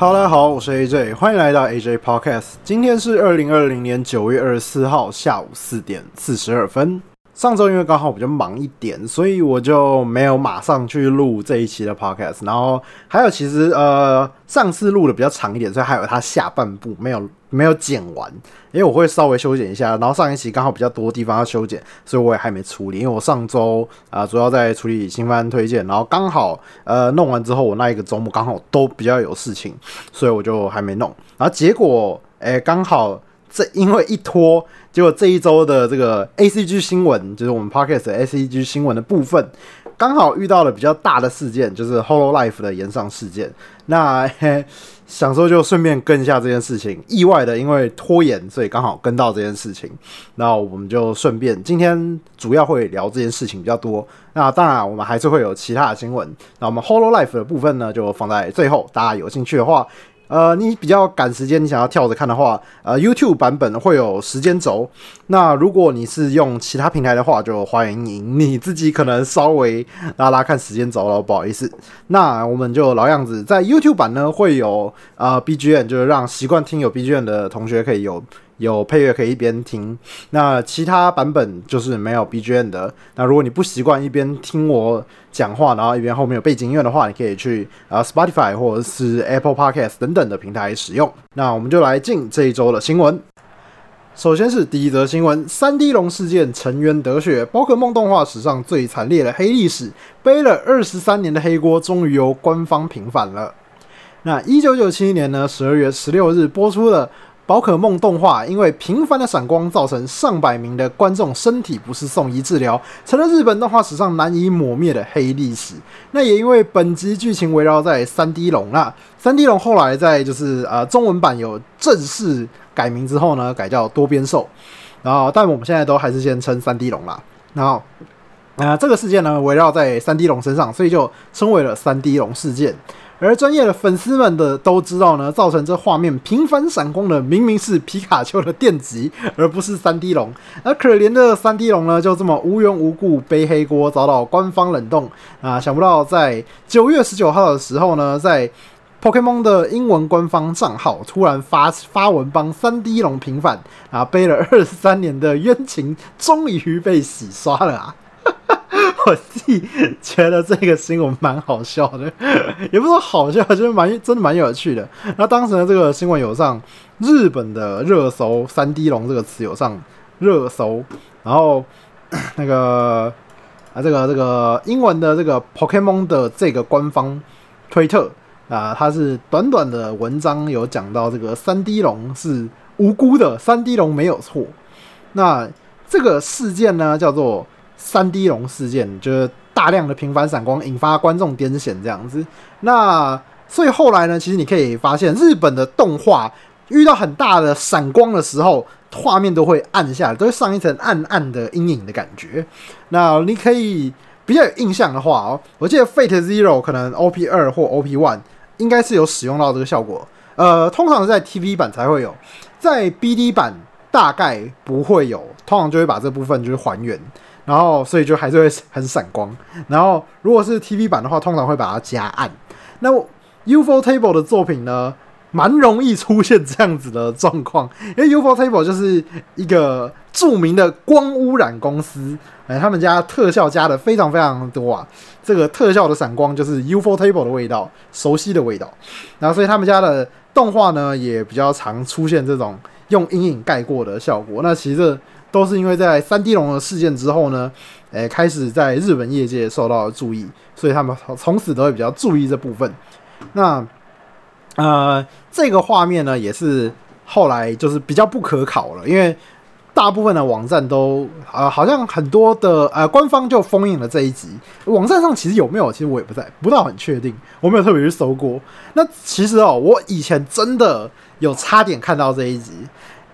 Hello，大家好，我是 AJ，欢迎来到 AJ Podcast。今天是二零二零年九月二十四号下午四点四十二分。上周因为刚好比较忙一点，所以我就没有马上去录这一期的 podcast。然后还有，其实呃，上次录的比较长一点，所以还有它下半部没有没有剪完，因为我会稍微修剪一下。然后上一期刚好比较多地方要修剪，所以我也还没处理。因为我上周啊主要在处理新番推荐，然后刚好呃弄完之后，我那一个周末刚好都比较有事情，所以我就还没弄。然后结果哎，刚好这因为一拖。结果这一周的这个 A C G 新闻，就是我们 Podcast 的 A C G 新闻的部分，刚好遇到了比较大的事件，就是 Hollow Life 的延上事件。那 想说就顺便跟一下这件事情，意外的因为拖延，所以刚好跟到这件事情。那我们就顺便今天主要会聊这件事情比较多。那当然我们还是会有其他的新闻。那我们 Hollow Life 的部分呢，就放在最后，大家有兴趣的话。呃，你比较赶时间，你想要跳着看的话，呃，YouTube 版本会有时间轴。那如果你是用其他平台的话，就欢迎你你自己可能稍微拉拉看时间轴了，不好意思。那我们就老样子，在 YouTube 版呢会有啊 BGM，就是让习惯听有 BGM 的同学可以有。有配乐可以一边听，那其他版本就是没有 BGM 的。那如果你不习惯一边听我讲话，然后一边后面有背景音乐的话，你可以去啊 Spotify 或者是 Apple Podcast 等等的平台使用。那我们就来进这一周的新闻。首先是第一则新闻：三 D 龙事件沉冤得雪，宝可梦动画史上最惨烈的黑历史，背了二十三年的黑锅，终于由官方平反了。那一九九七年呢，十二月十六日播出了。宝可梦动画因为频繁的闪光，造成上百名的观众身体不适，送医治疗，成了日本动画史上难以抹灭的黑历史。那也因为本集剧情围绕在三 D 龙啊，三 D 龙后来在就是呃中文版有正式改名之后呢，改叫多边兽。然后，但我们现在都还是先称三 D 龙啦。然后，啊，这个事件呢围绕在三 D 龙身上，所以就称为了三 D 龙事件。而专业的粉丝们的都知道呢，造成这画面频繁闪光的明明是皮卡丘的电极，而不是三 D 龙。而可怜的三 D 龙呢，就这么无缘无故背黑锅，遭到官方冷冻啊！想不到在九月十九号的时候呢，在 Pokemon 的英文官方账号突然发发文帮三 D 龙平反啊，背了二十三年的冤情终于被洗刷了啊！我自己觉得这个新闻蛮好笑的，也不是说好笑，就是蛮真的蛮有趣的。那当时呢，这个新闻有上日本的热搜，“三 D 龙”这个词有上热搜，然后 那个啊，这个这个英文的这个 Pokemon 的这个官方推特啊，它是短短的文章有讲到这个三 D 龙是无辜的，三 D 龙没有错。那这个事件呢，叫做。三 D 龙事件就是大量的频繁闪光引发观众癫痫这样子，那所以后来呢，其实你可以发现日本的动画遇到很大的闪光的时候，画面都会暗下来，都会上一层暗暗的阴影的感觉。那你可以比较有印象的话哦，我记得 Fate Zero 可能 OP 二或 OP One 应该是有使用到这个效果，呃，通常在 TV 版才会有，在 BD 版大概不会有，通常就会把这部分就是还原。然后，所以就还是会很闪光。然后，如果是 TV 版的话，通常会把它加暗。那 UFO Table 的作品呢，蛮容易出现这样子的状况，因为 UFO Table 就是一个著名的光污染公司，哎，他们家特效加的非常非常多啊。这个特效的闪光就是 UFO Table 的味道，熟悉的味道。然后，所以他们家的动画呢，也比较常出现这种用阴影盖过的效果。那其实。都是因为在三 D 龙的事件之后呢，诶，开始在日本业界受到了注意，所以他们从此都会比较注意这部分。那呃，这个画面呢，也是后来就是比较不可考了，因为大部分的网站都呃，好像很多的呃官方就封印了这一集。网站上其实有没有，其实我也不在，不到很确定，我没有特别去搜过。那其实哦，我以前真的有差点看到这一集。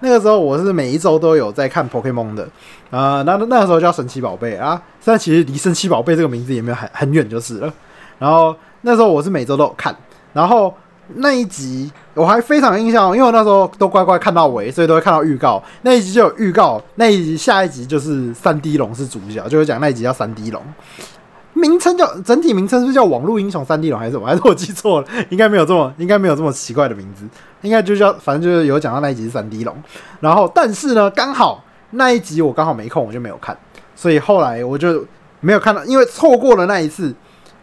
那个时候我是每一周都有在看 Pokemon 的，啊，那那个时候叫神奇宝贝啊，现在其实离神奇宝贝这个名字也没有很很远就是了。然后那时候我是每周都有看，然后那一集我还非常印象，因为我那时候都乖乖看到尾，所以都会看到预告。那一集就有预告，那一集下一集就是三 D 龙是主角，就会讲那一集叫三 D 龙。名称叫整体名称是是叫网络英雄三 D 龙还是什么？还是我记错了？应该没有这么应该没有这么奇怪的名字，应该就叫反正就是有讲到那一集是三 D 龙。然后但是呢，刚好那一集我刚好没空，我就没有看，所以后来我就没有看到，因为错过了那一次，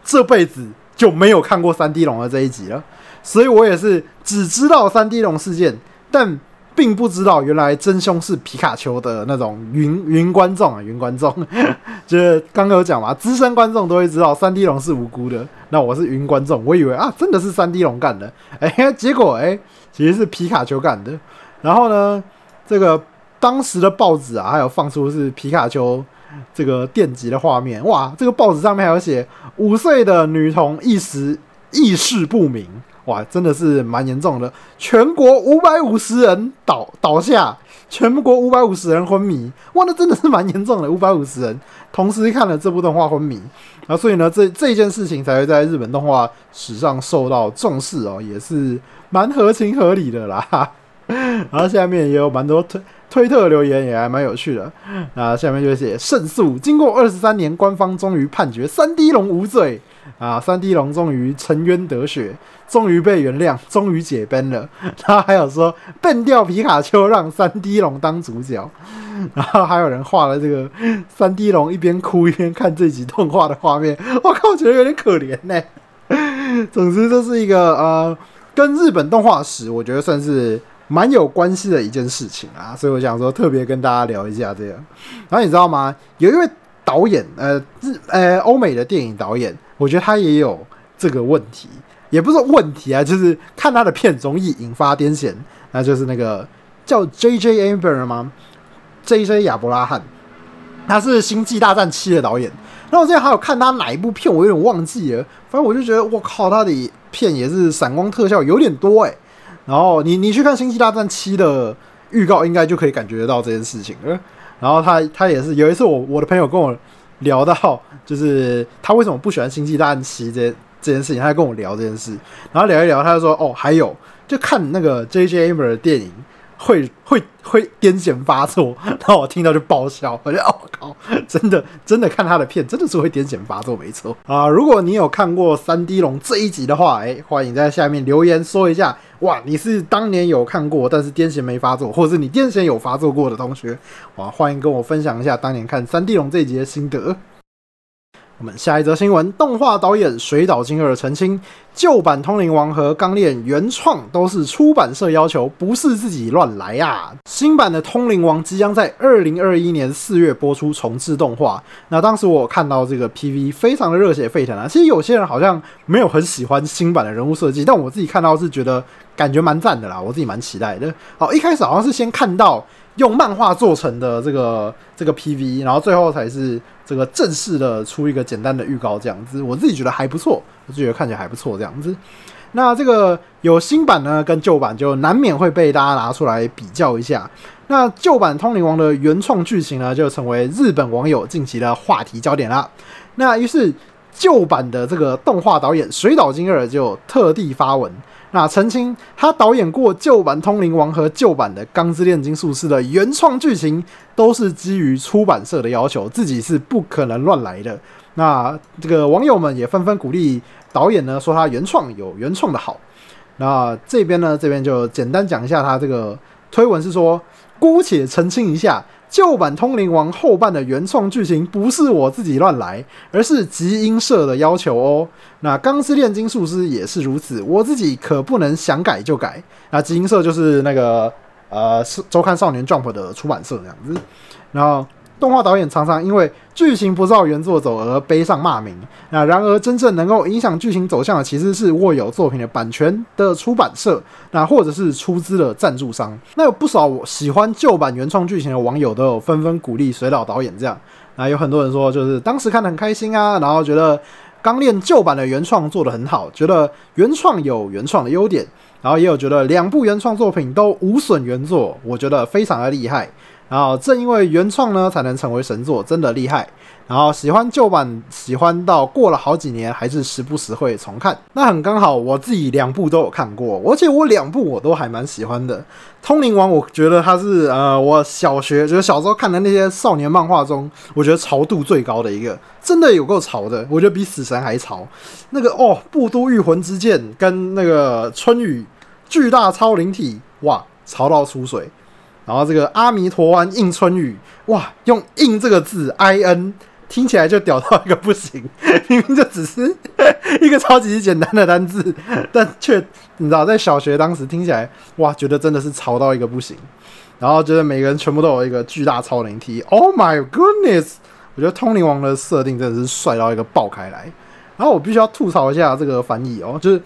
这辈子就没有看过三 D 龙的这一集了。所以我也是只知道三 D 龙事件，但。并不知道原来真凶是皮卡丘的那种云云观众啊，云观众，就是刚刚有讲嘛，资深观众都会知道三 D 龙是无辜的。那我是云观众，我以为啊，真的是三 D 龙干的，哎，结果哎，其实是皮卡丘干的。然后呢，这个当时的报纸啊，还有放出是皮卡丘这个电击的画面，哇，这个报纸上面还有写五岁的女童一时意识不明。哇，真的是蛮严重的，全国五百五十人倒倒下，全国五百五十人昏迷。哇，那真的是蛮严重的，五百五十人同时看了这部动画昏迷，啊，所以呢，这这件事情才会在日本动画史上受到重视哦，也是蛮合情合理的啦。然后下面也有蛮多推推特留言，也还蛮有趣的。那下面就写胜诉，经过二十三年，官方终于判决三 D 龙无罪。啊！三 D 龙终于沉冤得雪，终于被原谅，终于解崩了。他还有说笨掉皮卡丘让三 D 龙当主角，然后还有人画了这个三 D 龙一边哭一边看这集动画的画面。我靠，我觉得有点可怜呢。总之，这是一个呃，跟日本动画史我觉得算是蛮有关系的一件事情啊。所以我想说，特别跟大家聊一下这个。然后你知道吗？有一位导演，呃，日呃欧美的电影导演。我觉得他也有这个问题，也不是问题啊，就是看他的片容易引发癫痫。那就是那个叫 J J Amber 吗？J J 亚伯拉罕，他是《星际大战七》的导演。那我之前还有看他哪一部片，我有点忘记了。反正我就觉得，我靠，他的片也是闪光特效有点多哎。然后你你去看《星际大战七》的预告，应该就可以感觉得到这件事情了。然后他他也是有一次，我我的朋友跟我。聊到就是他为什么不喜欢《星际大战七》这这件事情，他跟我聊这件事，然后聊一聊，他就说：“哦，还有就看那个 J J Amer 的电影。”会会会癫痫发作，然后我听到就爆笑，我觉得哦靠，真的真的看他的片真的是会癫痫发作，没错啊！如果你有看过三 D 龙这一集的话，哎，欢迎在下面留言说一下，哇，你是当年有看过，但是癫痫没发作，或是你癫痫有发作过的同学，哇，欢迎跟我分享一下当年看三 D 龙这一集的心得。我们下一则新闻，动画导演水岛精二澄清，旧版《通灵王》和《钢炼》原创都是出版社要求，不是自己乱来啊！新版的《通灵王》即将在二零二一年四月播出重置动画。那当时我看到这个 PV，非常的热血沸腾啊！其实有些人好像没有很喜欢新版的人物设计，但我自己看到是觉得感觉蛮赞的啦，我自己蛮期待的。好，一开始好像是先看到。用漫画做成的这个这个 PV，然后最后才是这个正式的出一个简单的预告这样子，我自己觉得还不错，我觉得看起来还不错这样子。那这个有新版呢，跟旧版就难免会被大家拿出来比较一下。那旧版《通灵王》的原创剧情呢，就成为日本网友近期的话题焦点啦。那于是旧版的这个动画导演水岛精二就特地发文。那澄清，他导演过旧版《通灵王》和旧版的《钢之炼金术师》的原创剧情，都是基于出版社的要求，自己是不可能乱来的。那这个网友们也纷纷鼓励导演呢，说他原创有原创的好。那这边呢，这边就简单讲一下他这个推文是说，姑且澄清一下。旧版《通灵王》后半的原创剧情不是我自己乱来，而是集英社的要求哦。那《钢之炼金术师》也是如此，我自己可不能想改就改。那集英社就是那个呃，周刊少年 Jump 的出版社这样子，然后。动画导演常常因为剧情不照原作走而背上骂名。那然而，真正能够影响剧情走向的，其实是握有作品的版权的出版社，那或者是出资的赞助商。那有不少喜欢旧版原创剧情的网友都有纷纷鼓励水岛导演这样。那有很多人说，就是当时看得很开心啊，然后觉得刚练旧版的原创做得很好，觉得原创有原创的优点，然后也有觉得两部原创作品都无损原作，我觉得非常的厉害。然后正因为原创呢，才能成为神作，真的厉害。然后喜欢旧版，喜欢到过了好几年，还是时不时会重看。那很刚好，我自己两部都有看过，而且我两部我都还蛮喜欢的。《通灵王》，我觉得它是呃，我小学就是小时候看的那些少年漫画中，我觉得潮度最高的一个，真的有够潮的，我觉得比死神还潮。那个哦，布都御魂之剑跟那个春雨巨大超灵体，哇，潮到出水。然后这个阿弥陀湾应春雨，哇，用“应”这个字，I N。听起来就屌到一个不行，明明就只是 一个超级简单的单字，但却你知道，在小学当时听起来，哇，觉得真的是潮到一个不行。然后觉得每个人全部都有一个巨大超灵体，Oh my goodness！我觉得通灵王的设定真的是帅到一个爆开来。然后我必须要吐槽一下这个翻译哦，就是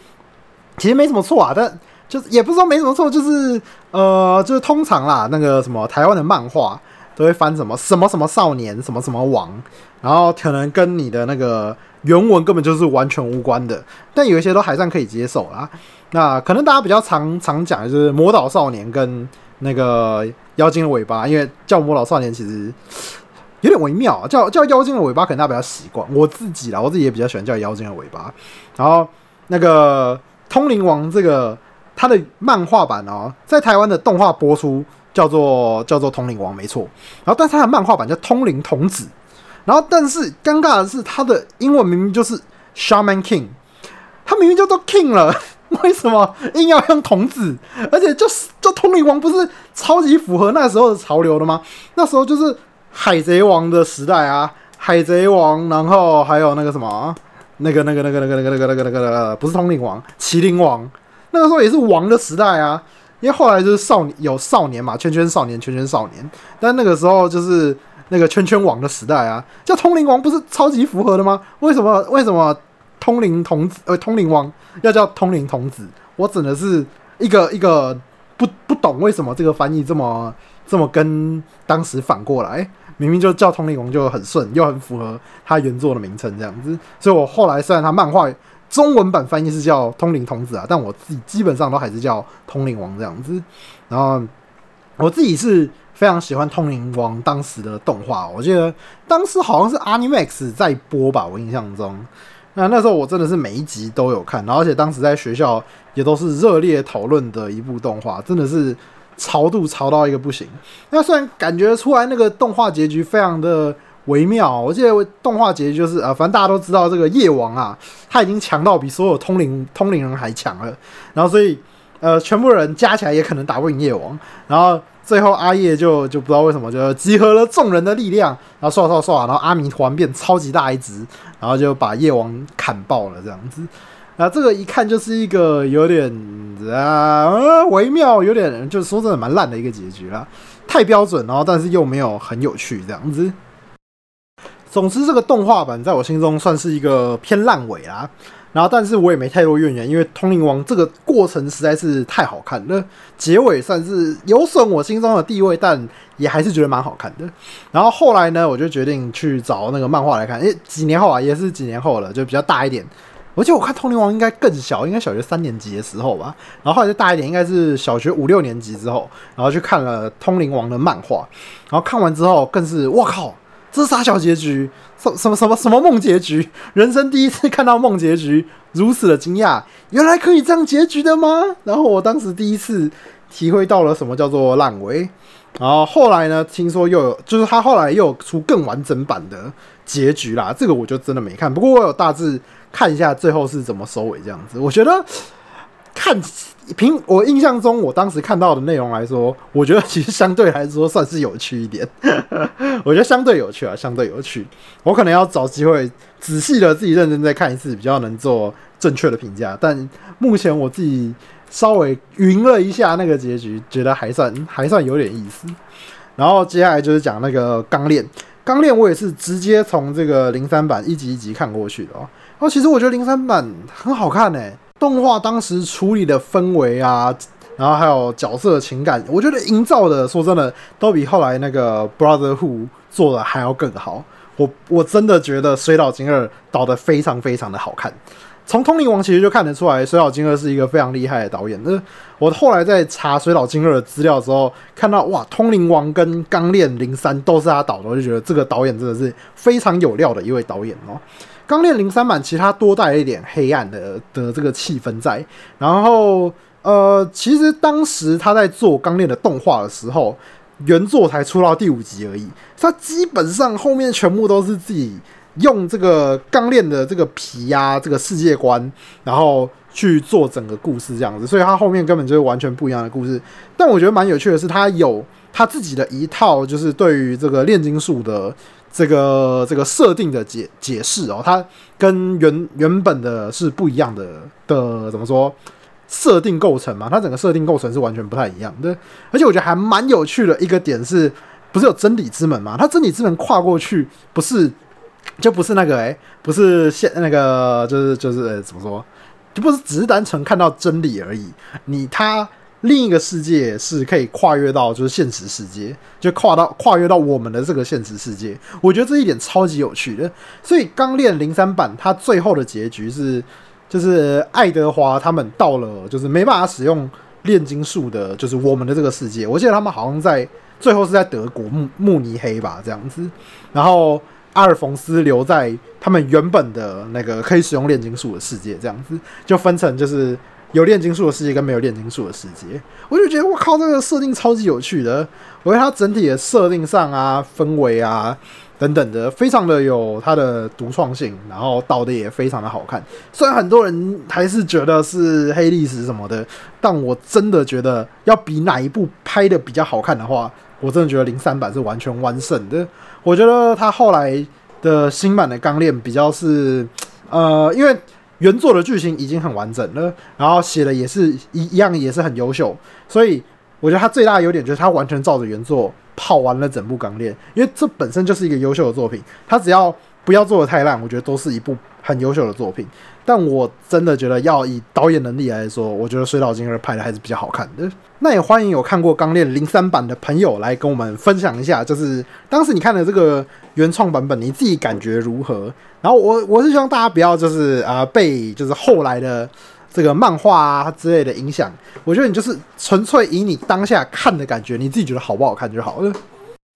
其实没什么错啊，但就是也不是说没什么错，就是呃，就是通常啦，那个什么台湾的漫画。都会翻什么什么什么少年什么什么王，然后可能跟你的那个原文根本就是完全无关的，但有一些都还算可以接受啦。那可能大家比较常常讲的就是魔导少年跟那个妖精的尾巴，因为叫魔导少年其实有点微妙，叫叫妖精的尾巴可能大家比较习惯。我自己啦，我自己也比较喜欢叫妖精的尾巴。然后那个通灵王这个它的漫画版哦，在台湾的动画播出。叫做叫做通灵王没错，然后但是他的漫画版叫通灵童子，然后但是尴尬的是他的英文明明就是 Shaman King，他明明就都 King 了，为什么硬要用童子？而且就是就通灵王不是超级符合那时候的潮流的吗？那时候就是海贼王的时代啊，海贼王，然后还有那个什么那个那个那个那个那个那个那个那个不是通灵王，麒麟王，那个时候也是王的时代啊。因为后来就是少年有少年嘛，圈圈少年，圈圈少年。但那个时候就是那个圈圈王的时代啊，叫通灵王不是超级符合的吗？为什么为什么通灵童子呃通灵王要叫通灵童子？我真的是一个一个不不懂为什么这个翻译这么这么跟当时反过来，明明就叫通灵王就很顺，又很符合他原作的名称这样子。所以我后来虽然他漫画。中文版翻译是叫通灵童子啊，但我自己基本上都还是叫通灵王这样子。然后我自己是非常喜欢通灵王当时的动画，我记得当时好像是 Animax 在播吧，我印象中。那那时候我真的是每一集都有看，然后而且当时在学校也都是热烈讨论的一部动画，真的是潮度潮到一个不行。那虽然感觉出来那个动画结局非常的。微妙，我记得动画结局就是啊，反正大家都知道这个夜王啊，他已经强到比所有通灵通灵人还强了，然后所以呃，全部人加起来也可能打不赢夜王，然后最后阿叶就就不知道为什么就集合了众人的力量，然后刷刷刷，然后阿弥陀变超级大一只，然后就把夜王砍爆了这样子，啊，这个一看就是一个有点啊微妙，有点就是说真的蛮烂的一个结局啦，太标准，然后但是又没有很有趣这样子。总之，这个动画版在我心中算是一个偏烂尾啦。然后，但是我也没太多怨言，因为《通灵王》这个过程实在是太好看了，结尾算是有损我心中的地位，但也还是觉得蛮好看的。然后后来呢，我就决定去找那个漫画来看。诶，几年后啊，也是几年后了，就比较大一点。而且我看《通灵王》应该更小，应该小学三年级的时候吧。然后后来再大一点，应该是小学五六年级之后，然后去看了《通灵王》的漫画。然后看完之后，更是我靠！这是啥小结局？什什么什么什么梦结局？人生第一次看到梦结局，如此的惊讶，原来可以这样结局的吗？然后我当时第一次体会到了什么叫做烂尾。然后后来呢，听说又有，就是他后来又有出更完整版的结局啦。这个我就真的没看，不过我有大致看一下最后是怎么收尾这样子。我觉得看。凭我印象中，我当时看到的内容来说，我觉得其实相对来说算是有趣一点。我觉得相对有趣啊，相对有趣。我可能要找机会仔细的自己认真再看一次，比较能做正确的评价。但目前我自己稍微云了一下那个结局，觉得还算 还算有点意思。然后接下来就是讲那个《钢炼》，《钢炼》我也是直接从这个零三版一集一集看过去的哦。哦，其实我觉得零三版很好看呢。动画当时处理的氛围啊，然后还有角色情感，我觉得营造的，说真的，都比后来那个 Brotherhood 做的还要更好。我我真的觉得水岛精二导的非常非常的好看。从《通灵王》其实就看得出来，水岛精二是一个非常厉害的导演。那我后来在查水岛精二的资料之后，看到哇，《通灵王》跟《钢炼零三》都是他导的，我就觉得这个导演真的是非常有料的一位导演哦。《钢炼零三》版其实它多带了一点黑暗的的这个气氛在，然后呃，其实当时他在做《钢炼》的动画的时候，原作才出到第五集而已，他基本上后面全部都是自己。用这个钢炼的这个皮呀，这个世界观，然后去做整个故事这样子，所以它后面根本就是完全不一样的故事。但我觉得蛮有趣的是，它有它自己的一套，就是对于这个炼金术的这个这个设定的解解释哦，它跟原原本的是不一样的的，怎么说？设定构成嘛，它整个设定构成是完全不太一样的。而且我觉得还蛮有趣的一个点是，不是有真理之门嘛？它真理之门跨过去不是。就不是那个哎，不是现那个，就是就是怎么说，就不是只是单纯看到真理而已。你他另一个世界是可以跨越到就是现实世界，就跨到跨越到我们的这个现实世界。我觉得这一点超级有趣的。所以《钢炼零三版》它最后的结局是，就是爱德华他们到了就是没办法使用炼金术的，就是我们的这个世界。我记得他们好像在最后是在德国慕慕尼黑吧这样子，然后。阿尔冯斯留在他们原本的那个可以使用炼金术的世界，这样子就分成就是有炼金术的世界跟没有炼金术的世界。我就觉得我靠，这个设定超级有趣的。我觉得它整体的设定上啊、氛围啊等等的，非常的有它的独创性，然后导的也非常的好看。虽然很多人还是觉得是黑历史什么的，但我真的觉得要比哪一部拍的比较好看的话。我真的觉得零三版是完全完胜的。我觉得它后来的新版的钢炼比较是，呃，因为原作的剧情已经很完整了，然后写的也是一一样，也是很优秀，所以我觉得他最大的优点就是他完全照着原作跑完了整部钢炼，因为这本身就是一个优秀的作品，他只要不要做的太烂，我觉得都是一部很优秀的作品。但我真的觉得，要以导演能力来说，我觉得水岛金二拍的还是比较好看的。那也欢迎有看过《钢炼零三版》的朋友来跟我们分享一下，就是当时你看的这个原创版本，你自己感觉如何？然后我我是希望大家不要就是啊被就是后来的这个漫画啊之类的影响。我觉得你就是纯粹以你当下看的感觉，你自己觉得好不好看就好了。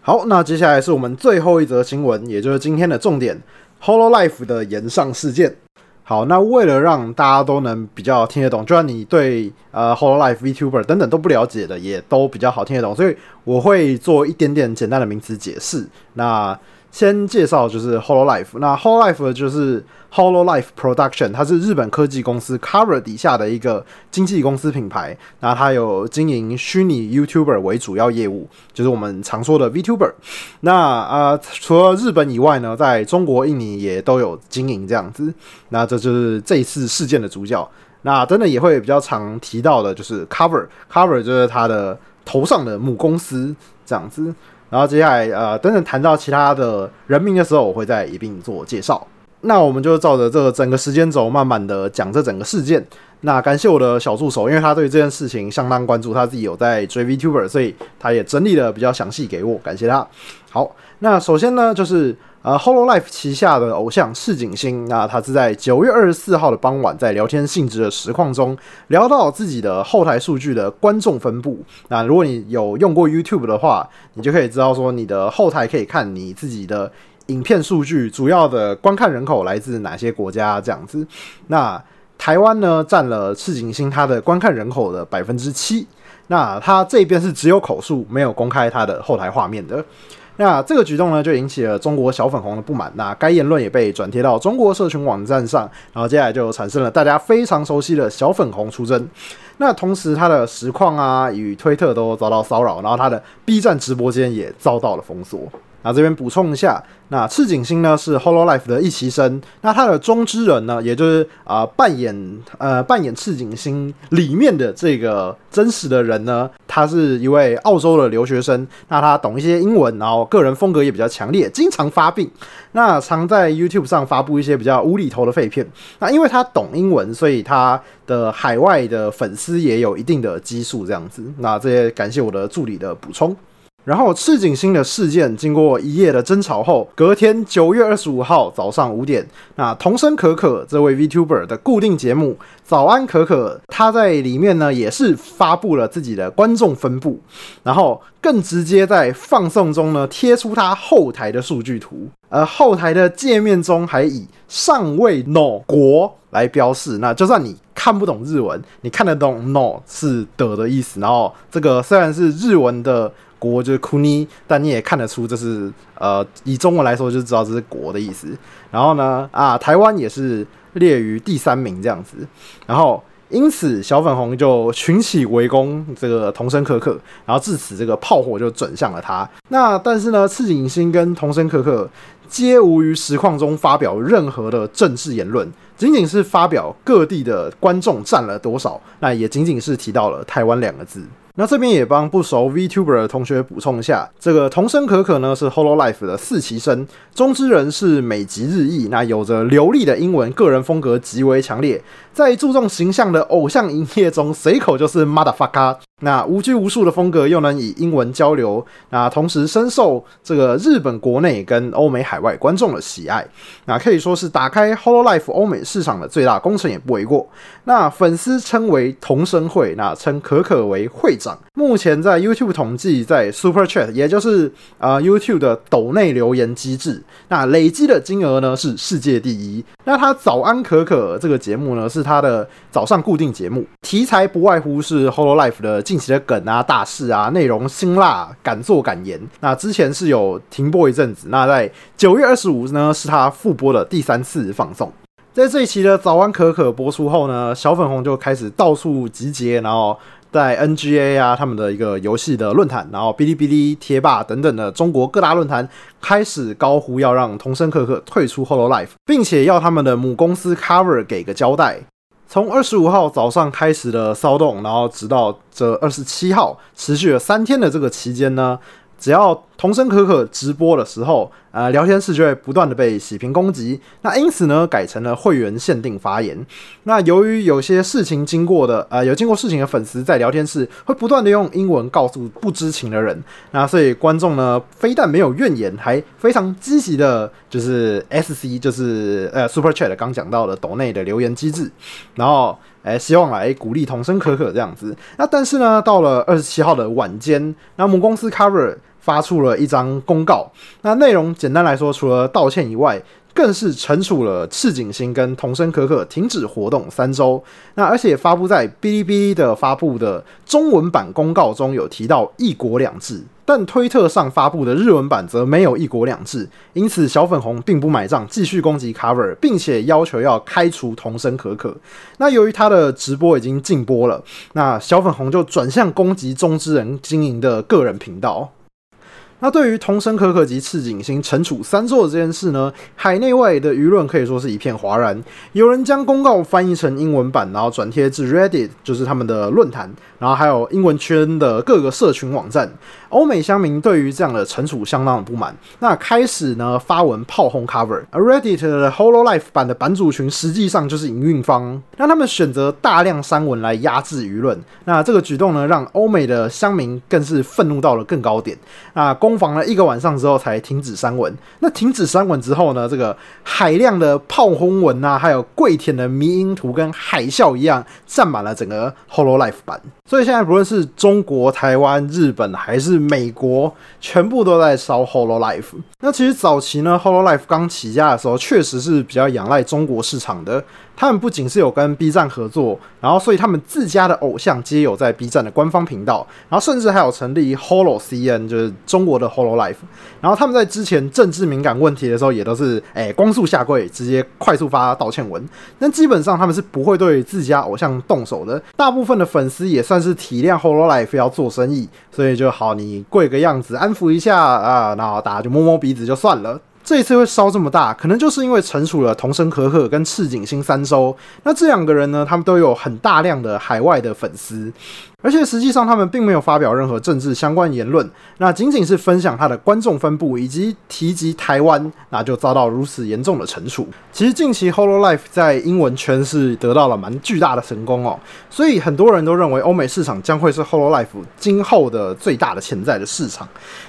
好，那接下来是我们最后一则新闻，也就是今天的重点 Hello Life 的延上事件。好，那为了让大家都能比较听得懂，就算你对呃 Whole Life VTuber 等等都不了解的，也都比较好听得懂，所以我会做一点点简单的名词解释。那先介绍就是 Hololive，那 Hololive 就是 Hololive Production，它是日本科技公司 Cover 底下的一个经纪公司品牌。那它有经营虚拟 YouTuber 为主要业务，就是我们常说的 VTuber。那啊，除了日本以外呢，在中国、印尼也都有经营这样子。那这就是这次事件的主角。那真的也会比较常提到的，就是 Cover，Cover 就是它的头上的母公司这样子。然后接下来，呃，等等谈到其他的人名的时候，我会再一并做介绍。那我们就照着这个整个时间轴，慢慢的讲这整个事件。那感谢我的小助手，因为他对这件事情相当关注，他自己有在追 VTuber，所以他也整理的比较详细给我，感谢他。好，那首先呢，就是。呃，Hololive 旗下的偶像赤井星，那他是在九月二十四号的傍晚，在聊天性质的实况中聊到自己的后台数据的观众分布。那如果你有用过 YouTube 的话，你就可以知道说，你的后台可以看你自己的影片数据，主要的观看人口来自哪些国家这样子。那台湾呢，占了赤井星他的观看人口的百分之七。那他这边是只有口述，没有公开他的后台画面的。那这个举动呢，就引起了中国小粉红的不满。那该言论也被转贴到中国社群网站上，然后接下来就产生了大家非常熟悉的小粉红出征。那同时，他的实况啊与推特都遭到骚扰，然后他的 B 站直播间也遭到了封锁。那这边补充一下，那赤井星呢是 Hololive 的一期生，那他的中之人呢，也就是啊扮演呃扮演赤井星里面的这个真实的人呢，他是一位澳洲的留学生，那他懂一些英文，然后个人风格也比较强烈，经常发病，那常在 YouTube 上发布一些比较无厘头的废片。那因为他懂英文，所以他的海外的粉丝也有一定的基数，这样子。那这些感谢我的助理的补充。然后赤井星的事件经过一夜的争吵后，隔天九月二十五号早上五点，那童声可可这位 VTuber 的固定节目《早安可可》，他在里面呢也是发布了自己的观众分布，然后更直接在放送中呢贴出他后台的数据图，而后台的界面中还以尚未 no 国来标示，那就算你看不懂日文，你看得懂 no 是的的意思，然后这个虽然是日文的。国就是 kuni，但你也看得出这是呃，以中文来说就知道这是国的意思。然后呢，啊，台湾也是列于第三名这样子。然后因此小粉红就群起围攻这个童声可可，然后至此这个炮火就转向了他。那但是呢，赤井星跟童声可可皆无于实况中发表任何的政治言论，仅仅是发表各地的观众占了多少，那也仅仅是提到了台湾两个字。那这边也帮不熟 VTuber 的同学补充一下，这个童声可可呢是 Hololive 的四期生，中之人是美籍日裔，那有着流利的英文，个人风格极为强烈，在注重形象的偶像营业中，随口就是 motherfucker。那无拘无束的风格又能以英文交流，那同时深受这个日本国内跟欧美海外观众的喜爱，那可以说是打开 hollo life 欧美市场的最大功臣也不为过。那粉丝称为同声会，那称可可为会长。目前在 YouTube 统计，在 Super Chat，也就是啊 YouTube 的抖内留言机制，那累积的金额呢是世界第一。那他早安可可这个节目呢，是他的早上固定节目，题材不外乎是 Hololive 的。近期的梗啊、大事啊，内容辛辣、敢做敢言。那之前是有停播一阵子，那在九月二十五呢，是他复播的第三次放送。在这一期的早安可可播出后呢，小粉红就开始到处集结，然后在 NGA 啊他们的一个游戏的论坛，然后哔哩哔哩、贴吧等等的中国各大论坛开始高呼要让童声可可退出 Holo Life，并且要他们的母公司 Cover 给个交代。从二十五号早上开始的骚动，然后直到这二十七号持续了三天的这个期间呢。只要童声可可直播的时候，呃，聊天室就会不断的被洗屏攻击。那因此呢，改成了会员限定发言。那由于有些事情经过的，呃，有经过事情的粉丝在聊天室会不断的用英文告诉不知情的人，那所以观众呢，非但没有怨言，还非常积极的，就是 S C，就是呃 Super Chat 刚讲到的岛内的留言机制，然后哎，希望来鼓励童声可可这样子。那但是呢，到了二十七号的晚间，那母公司 Cover。发出了一张公告，那内容简单来说，除了道歉以外，更是惩处了赤井星跟童声可可停止活动三周。那而且发布在哔哩哔哩的发布的中文版公告中有提到“一国两制”。但推特上发布的日文版则没有一国两制，因此小粉红并不买账，继续攻击 Cover，并且要求要开除童声可可。那由于他的直播已经禁播了，那小粉红就转向攻击中之人经营的个人频道。那对于同声可可及赤井星惩处三座这件事呢，海内外的舆论可以说是一片哗然。有人将公告翻译成英文版，然后转贴至 Reddit，就是他们的论坛，然后还有英文圈的各个社群网站。欧美乡民对于这样的惩处相当的不满，那开始呢发文炮轰 Cover。而 Reddit 的 Hololive 版的版主群实际上就是营运方，让他们选择大量删文来压制舆论。那这个举动呢，让欧美的乡民更是愤怒到了更高点。那公攻防了一个晚上之后才停止删文。那停止删文之后呢，这个海量的炮轰文啊，还有跪舔的迷音图，跟海啸一样占满了整个 Hollow Life 版。所以现在不论是中国、台湾、日本还是美国全部都在烧 Hololive。那其实早期呢，Hololive 刚起家的时候，确实是比较仰赖中国市场的。他们不仅是有跟 B 站合作，然后所以他们自家的偶像皆有在 B 站的官方频道，然后甚至还有成立 Holo CN，就是中国的 Holo Life。然后他们在之前政治敏感问题的时候，也都是哎光速下跪，直接快速发道歉文。但基本上他们是不会对自家偶像动手的。大部分的粉丝也算是体谅 Hololive 要做生意，所以就好你跪个样子安抚一下啊，然后大家就摸摸鼻子就算了。这一次会烧这么大，可能就是因为惩处了桐生可可跟赤井星三收。那这两个人呢，他们都有很大量的海外的粉丝。而且实际上，他们并没有发表任何政治相关言论，那仅仅是分享他的观众分布以及提及台湾，那就遭到如此严重的惩处。其实近期 Hololive 在英文圈是得到了蛮巨大的成功哦，所以很多人都认为欧美市场将会是 Hololive 今后的最大的潜在的市场。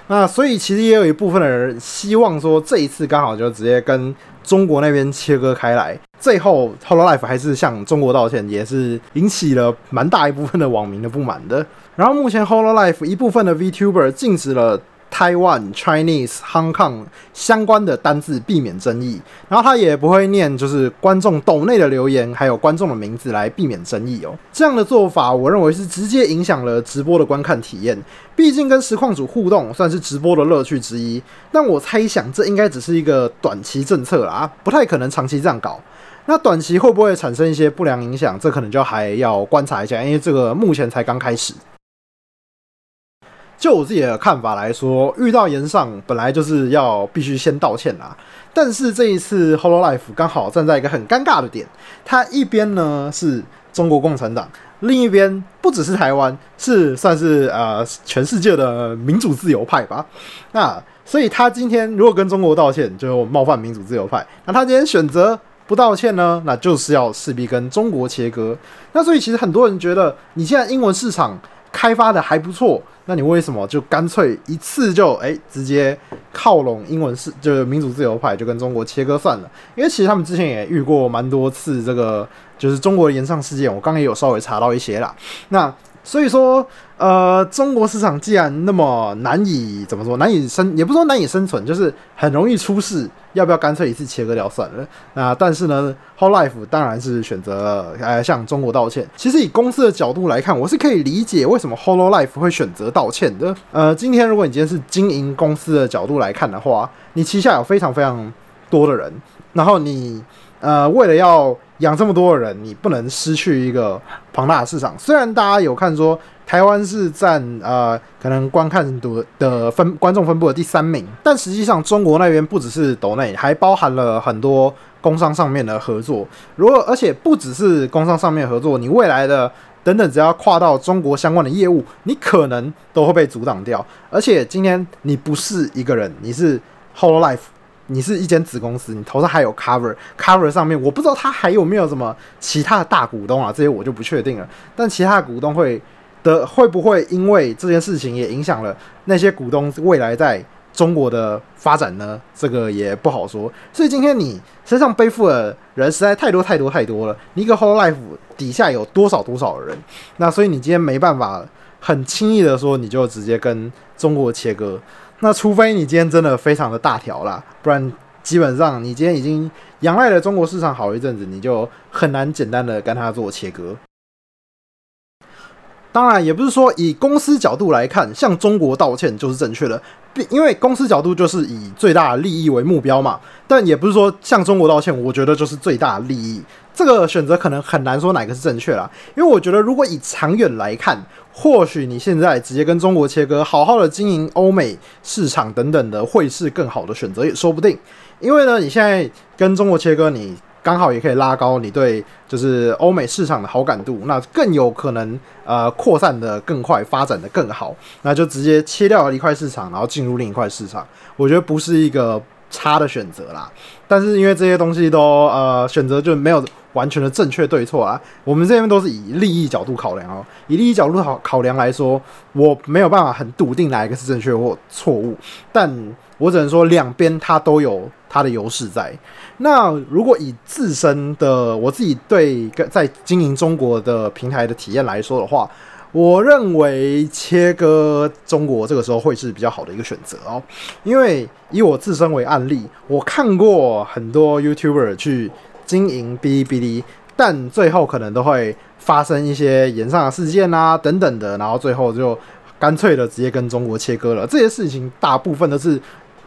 那所以其实也有一部分的人希望说，这一次刚好就直接跟中国那边切割开来。最后，Hololive 还是向中国道歉，也是引起了蛮大一部分的网民的不满的。然后，目前 Hololive 一部分的 VTuber 禁止了。Taiwan、Chinese、Hong Kong 相关的单字避免争议，然后他也不会念就是观众斗内的留言，还有观众的名字来避免争议哦。这样的做法，我认为是直接影响了直播的观看体验。毕竟跟实况组互动算是直播的乐趣之一，但我猜想这应该只是一个短期政策啦，不太可能长期这样搞。那短期会不会产生一些不良影响？这可能就还要观察一下，因为这个目前才刚开始。就我自己的看法来说，遇到言上本来就是要必须先道歉啦。但是这一次 Hololive 刚好站在一个很尴尬的点，它一边呢是中国共产党，另一边不只是台湾，是算是呃全世界的民主自由派吧。那所以他今天如果跟中国道歉，就冒犯民主自由派；那他今天选择不道歉呢，那就是要势必跟中国切割。那所以其实很多人觉得，你现在英文市场。开发的还不错，那你为什么就干脆一次就哎直接靠拢英文是就是民主自由派，就跟中国切割算了？因为其实他们之前也遇过蛮多次这个就是中国的延上事件，我刚刚也有稍微查到一些啦。那所以说。呃，中国市场既然那么难以怎么说，难以生，也不说难以生存，就是很容易出事，要不要干脆一次切割掉算了？那但是呢，Hololive 当然是选择呃向中国道歉。其实以公司的角度来看，我是可以理解为什么 Hololive 会选择道歉的。呃，今天如果你今天是经营公司的角度来看的话，你旗下有非常非常多的人，然后你呃为了要养这么多的人，你不能失去一个庞大的市场。虽然大家有看说。台湾是占呃可能观看的的分观众分布的第三名，但实际上中国那边不只是岛内，还包含了很多工商上面的合作。如果而且不只是工商上面合作，你未来的等等只要跨到中国相关的业务，你可能都会被阻挡掉。而且今天你不是一个人，你是 Hololive，你是一间子公司，你头上还有 Cover，Cover 上面我不知道他还有没有什么其他的大股东啊，这些我就不确定了。但其他的股东会。的会不会因为这件事情也影响了那些股东未来在中国的发展呢？这个也不好说。所以今天你身上背负的人实在太多太多太多了。你一个 whole life 底下有多少多少人？那所以你今天没办法很轻易的说你就直接跟中国切割。那除非你今天真的非常的大条啦，不然基本上你今天已经仰赖了中国市场好一阵子，你就很难简单的跟他做切割。当然，也不是说以公司角度来看，向中国道歉就是正确的，因为公司角度就是以最大的利益为目标嘛。但也不是说向中国道歉，我觉得就是最大的利益。这个选择可能很难说哪个是正确啦，因为我觉得如果以长远来看，或许你现在直接跟中国切割，好好的经营欧美市场等等的，会是更好的选择也说不定。因为呢，你现在跟中国切割，你。刚好也可以拉高你对就是欧美市场的好感度，那更有可能呃扩散的更快，发展的更好，那就直接切掉一块市场，然后进入另一块市场，我觉得不是一个差的选择啦。但是因为这些东西都呃选择就没有完全的正确对错啊，我们这边都是以利益角度考量哦，以利益角度考考量来说，我没有办法很笃定哪一个是正确或错误，但我只能说两边它都有它的优势在。那如果以自身的我自己对在经营中国的平台的体验来说的话，我认为切割中国这个时候会是比较好的一个选择哦。因为以我自身为案例，我看过很多 YouTuber 去经营哔哩哔哩，但最后可能都会发生一些延上的事件啊等等的，然后最后就干脆的直接跟中国切割了。这些事情大部分都是。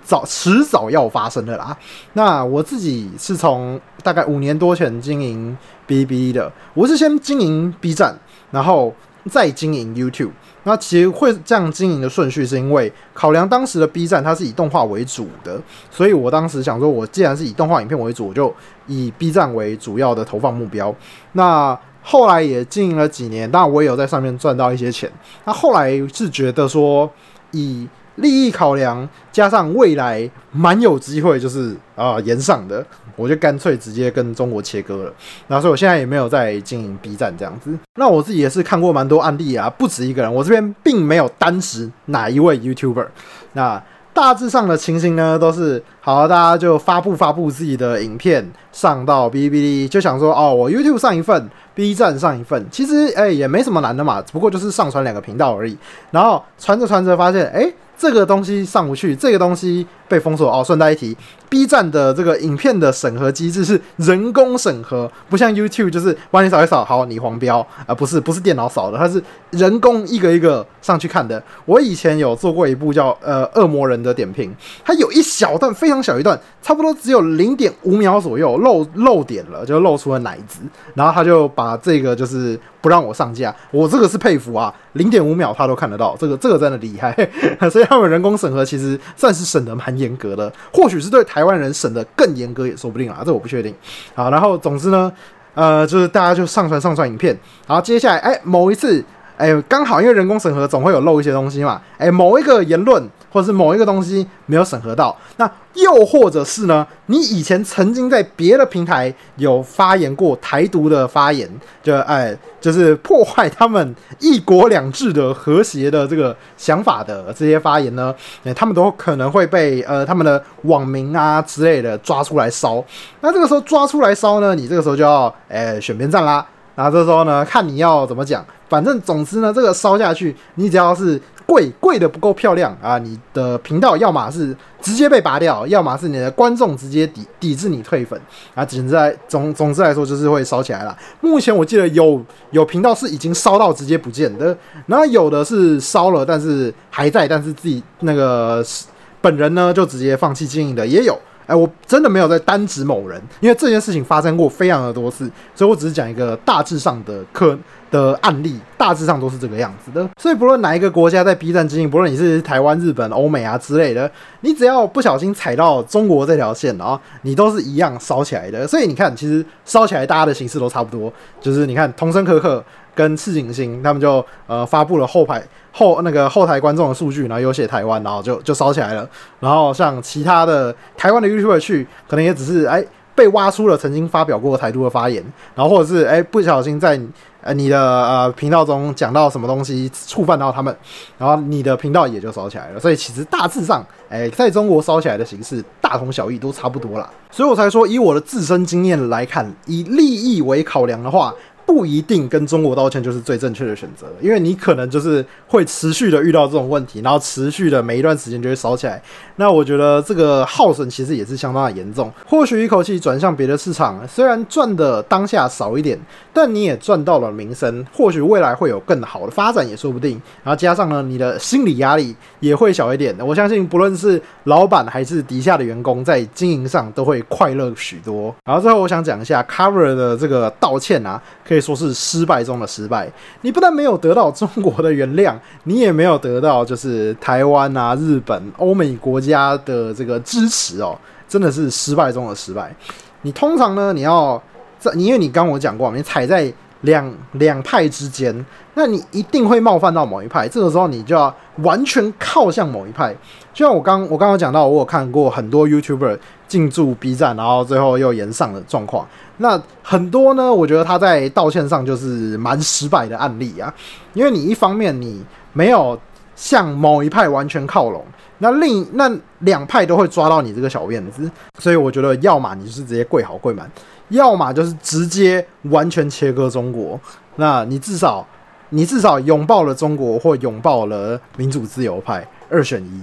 早迟早要发生的啦。那我自己是从大概五年多前经营哔哩哔哩的，我是先经营 B 站，然后再经营 YouTube。那其实会这样经营的顺序，是因为考量当时的 B 站它是以动画为主的，所以我当时想说，我既然是以动画影片为主，我就以 B 站为主要的投放目标。那后来也经营了几年，当然我也有在上面赚到一些钱。那后来是觉得说，以利益考量，加上未来蛮有机会，就是啊延上的，我就干脆直接跟中国切割了。然后所以我现在也没有在经营 B 站这样子。那我自己也是看过蛮多案例啊，不止一个人。我这边并没有单指哪一位 YouTuber。那大致上的情形呢，都是好，大家就发布发布自己的影片上到哔哩哔哩，就想说哦，我 YouTube 上一份，B 站上一份，其实哎也没什么难的嘛，只不过就是上传两个频道而已。然后传着传着发现，哎。这个东西上不去，这个东西被封锁哦。顺带一提，B 站的这个影片的审核机制是人工审核，不像 YouTube 就是帮你扫一扫，好你黄标啊，不是不是电脑扫的，它是人工一个一个上去看的。我以前有做过一部叫呃恶魔人的点评，它有一小段非常小一段，差不多只有零点五秒左右漏漏点了，就露出了奶子，然后他就把这个就是不让我上架，我这个是佩服啊，零点五秒他都看得到，这个这个真的厉害，所以。他们人工审核其实算是审的蛮严格的，或许是对台湾人审的更严格也说不定啊，这我不确定。好，然后总之呢，呃，就是大家就上传上传影片，然后接下来，哎，某一次，哎，刚好因为人工审核总会有漏一些东西嘛，哎，某一个言论。或者是某一个东西没有审核到，那又或者是呢？你以前曾经在别的平台有发言过台独的发言，就哎，就是破坏他们一国两制的和谐的这个想法的这些发言呢？哎，他们都可能会被呃他们的网民啊之类的抓出来烧。那这个时候抓出来烧呢，你这个时候就要哎选边站啦。那这时候呢，看你要怎么讲。反正总之呢，这个烧下去，你只要是。贵贵的不够漂亮啊！你的频道要么是直接被拔掉，要么是你的观众直接抵抵制你退粉啊！总之来总总之来说，就是会烧起来了。目前我记得有有频道是已经烧到直接不见的，然后有的是烧了，但是还在，但是自己那个本人呢就直接放弃经营的也有。哎，我真的没有在单指某人，因为这件事情发生过非常的多次，所以我只是讲一个大致上的可。的案例大致上都是这个样子的，所以不论哪一个国家在 B 站经营，不论你是台湾、日本、欧美啊之类的，你只要不小心踩到中国这条线啊，你都是一样烧起来的。所以你看，其实烧起来大家的形式都差不多，就是你看童声可可跟赤井星他们就呃发布了后排后那个后台观众的数据，然后有写台湾，然后就就烧起来了。然后像其他的台湾的 YouTube 去，可能也只是哎被挖出了曾经发表过台独的发言，然后或者是哎不小心在。呃，你的呃频道中讲到什么东西触犯到他们，然后你的频道也就烧起来了。所以其实大致上，哎，在中国烧起来的形式大同小异，都差不多啦。所以我才说，以我的自身经验来看，以利益为考量的话。不一定跟中国道歉就是最正确的选择，因为你可能就是会持续的遇到这种问题，然后持续的每一段时间就会烧起来。那我觉得这个耗损其实也是相当的严重。或许一口气转向别的市场，虽然赚的当下少一点，但你也赚到了名声，或许未来会有更好的发展也说不定。然后加上呢，你的心理压力也会小一点。我相信不论是老板还是底下的员工，在经营上都会快乐许多。然后最后我想讲一下 Cover 的这个道歉啊。可以说是失败中的失败。你不但没有得到中国的原谅，你也没有得到就是台湾啊、日本、欧美国家的这个支持哦，真的是失败中的失败。你通常呢，你要在，因为你刚我讲过，你踩在两两派之间，那你一定会冒犯到某一派。这个时候，你就要完全靠向某一派。就像我刚我刚刚讲到，我有看过很多 YouTuber 进驻 B 站，然后最后又延上的状况。那很多呢，我觉得他在道歉上就是蛮失败的案例啊。因为你一方面你没有向某一派完全靠拢，那另那两派都会抓到你这个小辫子。所以我觉得，要么你是直接跪好跪满，要么就是直接完全切割中国。那你至少你至少拥抱了中国，或拥抱了民主自由派，二选一。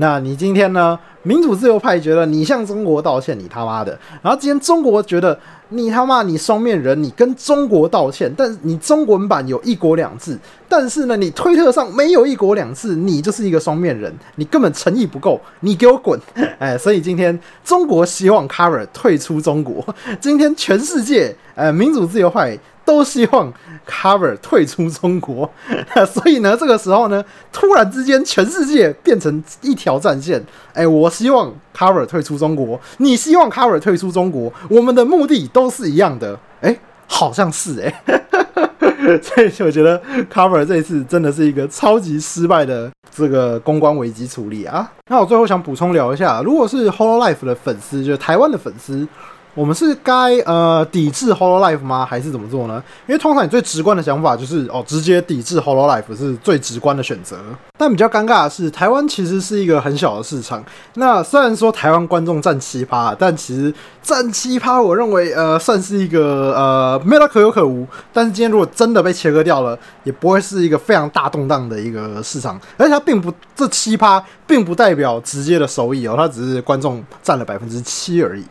那你今天呢？民主自由派觉得你向中国道歉，你他妈的；然后今天中国觉得你他妈你双面人，你跟中国道歉，但是你中文版有一国两制，但是呢，你推特上没有一国两制，你就是一个双面人，你根本诚意不够，你给我滚！哎，所以今天中国希望 Cover 退出中国，今天全世界呃民主自由派。都希望 Cover 退出中国。所以呢，这个时候呢，突然之间全世界变成一条战线。哎，我希望 Cover 退出中国，你希望 Cover 退出中国，我们的目的都是一样的。哎，好像是哎。所以我觉得 Cover 这一次真的是一个超级失败的这个公关危机处理啊。那我最后想补充聊一下，如果是 Hololive 的粉丝，就是台湾的粉丝。我们是该呃抵制 Hollow Life 吗？还是怎么做呢？因为通常你最直观的想法就是哦，直接抵制 Hollow Life 是最直观的选择。但比较尴尬的是，台湾其实是一个很小的市场。那虽然说台湾观众占七趴，但其实占七趴，我认为呃算是一个呃没有可有可无。但是今天如果真的被切割掉了，也不会是一个非常大动荡的一个市场。而且它并不这七趴并不代表直接的收益哦，它只是观众占了百分之七而已。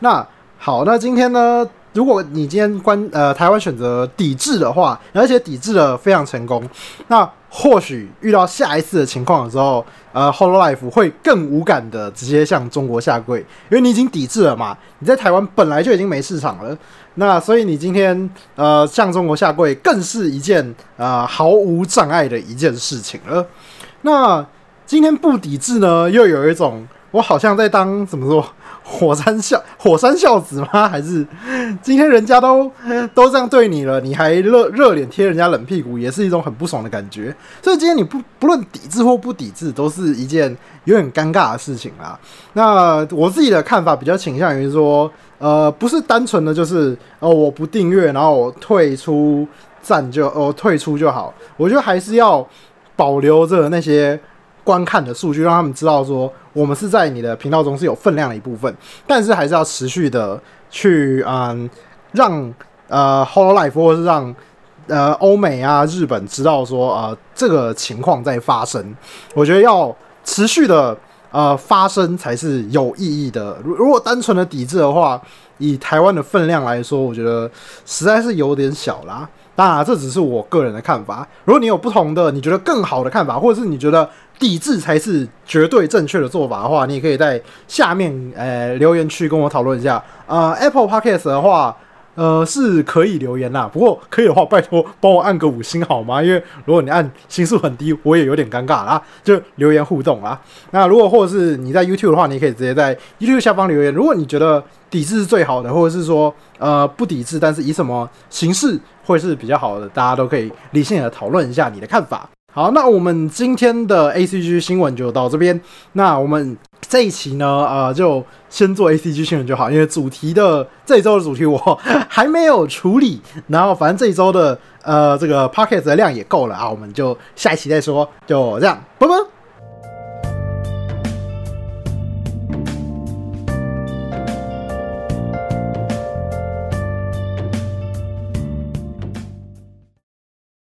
那好，那今天呢？如果你今天关呃台湾选择抵制的话，而且抵制的非常成功，那或许遇到下一次的情况的时候，呃，Hololive 会更无感的直接向中国下跪，因为你已经抵制了嘛。你在台湾本来就已经没市场了，那所以你今天呃向中国下跪，更是一件呃毫无障碍的一件事情了。那今天不抵制呢，又有一种我好像在当怎么说？火山孝 火山孝子吗？还是今天人家都都这样对你了，你还热热脸贴人家冷屁股，也是一种很不爽的感觉。所以今天你不不论抵制或不抵制，都是一件有点尴尬的事情啦。那我自己的看法比较倾向于说，呃，不是单纯的就是哦，我不订阅，然后我退出站就哦退出就好。我觉得还是要保留着那些。观看的数据，让他们知道说我们是在你的频道中是有分量的一部分，但是还是要持续的去嗯让呃 Hololive 或者是让呃欧美啊日本知道说呃这个情况在发生，我觉得要持续的呃发生才是有意义的。如如果单纯的抵制的话，以台湾的分量来说，我觉得实在是有点小啦。当然，这只是我个人的看法。如果你有不同的，你觉得更好的看法，或者是你觉得抵制才是绝对正确的做法的话，你也可以在下面呃留言区跟我讨论一下。呃，Apple Podcast 的话。呃，是可以留言啦，不过可以的话，拜托帮我按个五星好吗？因为如果你按星数很低，我也有点尴尬啦。就留言互动啦。那如果或者是你在 YouTube 的话，你可以直接在 YouTube 下方留言。如果你觉得抵制是最好的，或者是说呃不抵制，但是以什么形式会是比较好的，大家都可以理性的讨论一下你的看法。好，那我们今天的 A C G 新闻就到这边。那我们这一期呢，呃，就先做 A C G 新闻就好，因为主题的这一周的主题我还没有处理。然后，反正这一周的呃这个 Pocket 的量也够了啊，我们就下一期再说。就这样，拜拜。